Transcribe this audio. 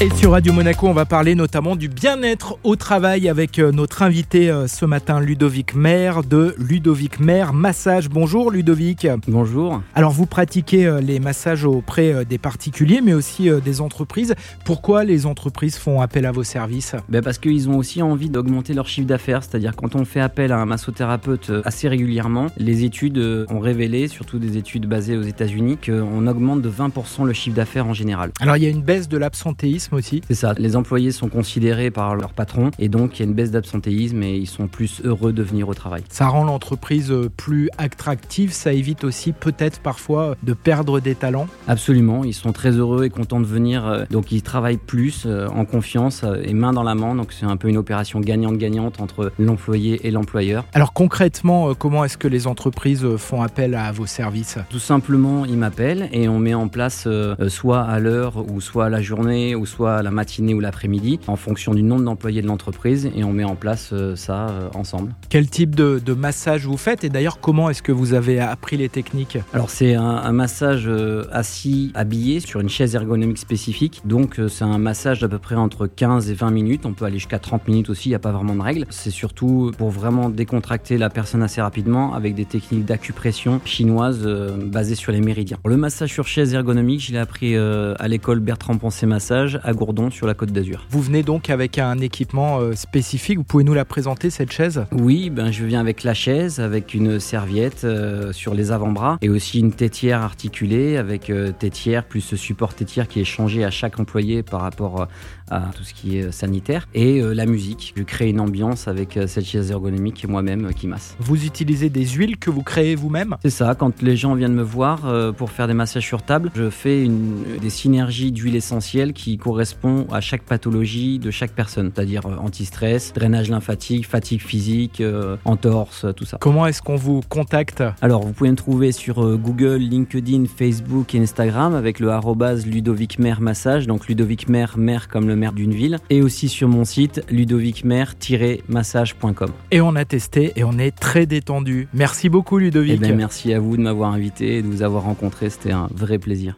Et sur Radio Monaco, on va parler notamment du bien-être au travail avec euh, notre invité euh, ce matin, Ludovic Maire de Ludovic Maire Massage. Bonjour Ludovic. Bonjour. Alors vous pratiquez euh, les massages auprès des particuliers mais aussi des entreprises. Pourquoi les entreprises font appel à vos services? Ben Parce qu'ils ont aussi envie d'augmenter leur chiffre d'affaires. C'est-à-dire quand on fait appel à un massothérapeute assez régulièrement, les études ont révélé, surtout des études basées aux États-Unis, qu'on augmente de 20% le chiffre d'affaires en général. Alors il y a une baisse de l'absentéisme aussi. C'est ça, les employés sont considérés par leur patron et donc il y a une baisse d'absentéisme et ils sont plus heureux de venir au travail. Ça rend l'entreprise euh, plus attractive, ça évite aussi peut-être parfois de perdre des talents. Absolument, ils sont très heureux et contents de venir, euh, donc ils travaillent plus euh, en confiance et main dans la main, donc c'est un peu une opération gagnante-gagnante entre l'employé et l'employeur. Alors concrètement, comment est-ce que les entreprises font appel à vos services? Tout simplement, ils m'appellent et on met en place soit à l'heure ou soit à la journée ou soit la matinée ou l'après-midi, en fonction du nombre d'employés de l'entreprise, et on met en place euh, ça euh, ensemble. Quel type de, massage vous faites Et d'ailleurs, comment est-ce que vous avez appris les techniques? Alors, c'est un, massage euh, assis, habillé, sur une chaise ergonomique spécifique. Donc, c'est un massage d'à peu près entre 15 et 20 minutes. On peut aller jusqu'à 30 minutes aussi, il n'y a pas vraiment de règle. C'est surtout pour vraiment décontracter la personne assez rapidement avec des techniques d'acupression chinoises basées sur les méridiens. Le massage sur chaise ergonomique, je l'ai appris à l'école Bertrand Pensée Massage à Gourdon sur la côte d'Azur. Vous venez donc avec un équipement euh, spécifique, vous pouvez nous la présenter cette chaise? Oui, ben je viens avec la chaise, avec une serviette euh, sur les avant-bras et aussi une tétière articulée avec euh, tétière plus ce support tétière qui est changé à chaque employé par rapport à tout ce qui est sanitaire et la musique. Je crée une ambiance avec cette chaise ergonomique moi-même qui masse. Vous utilisez des huiles que vous créez vous-même? C'est ça, quand les gens viennent me voir pour faire des massages sur table, je fais une, des synergies d'huiles essentielles qui correspond à chaque pathologie de chaque personne, c'est-à-dire euh, anti-stress, drainage lymphatique, fatigue physique, euh, entorse, tout ça. Comment est-ce qu'on vous contacte? Alors, vous pouvez me trouver sur euh, Google, LinkedIn, Facebook et Instagram avec le arrobase Ludovic Maire Massage, donc Ludovic Maire, maire comme le maire d'une ville, et aussi sur mon site ludovicmaire-massage.com. Et on a testé et on est très détendu. Merci beaucoup Ludovic. Eh ben, merci à vous de m'avoir invité et de vous avoir rencontré, c'était un vrai plaisir.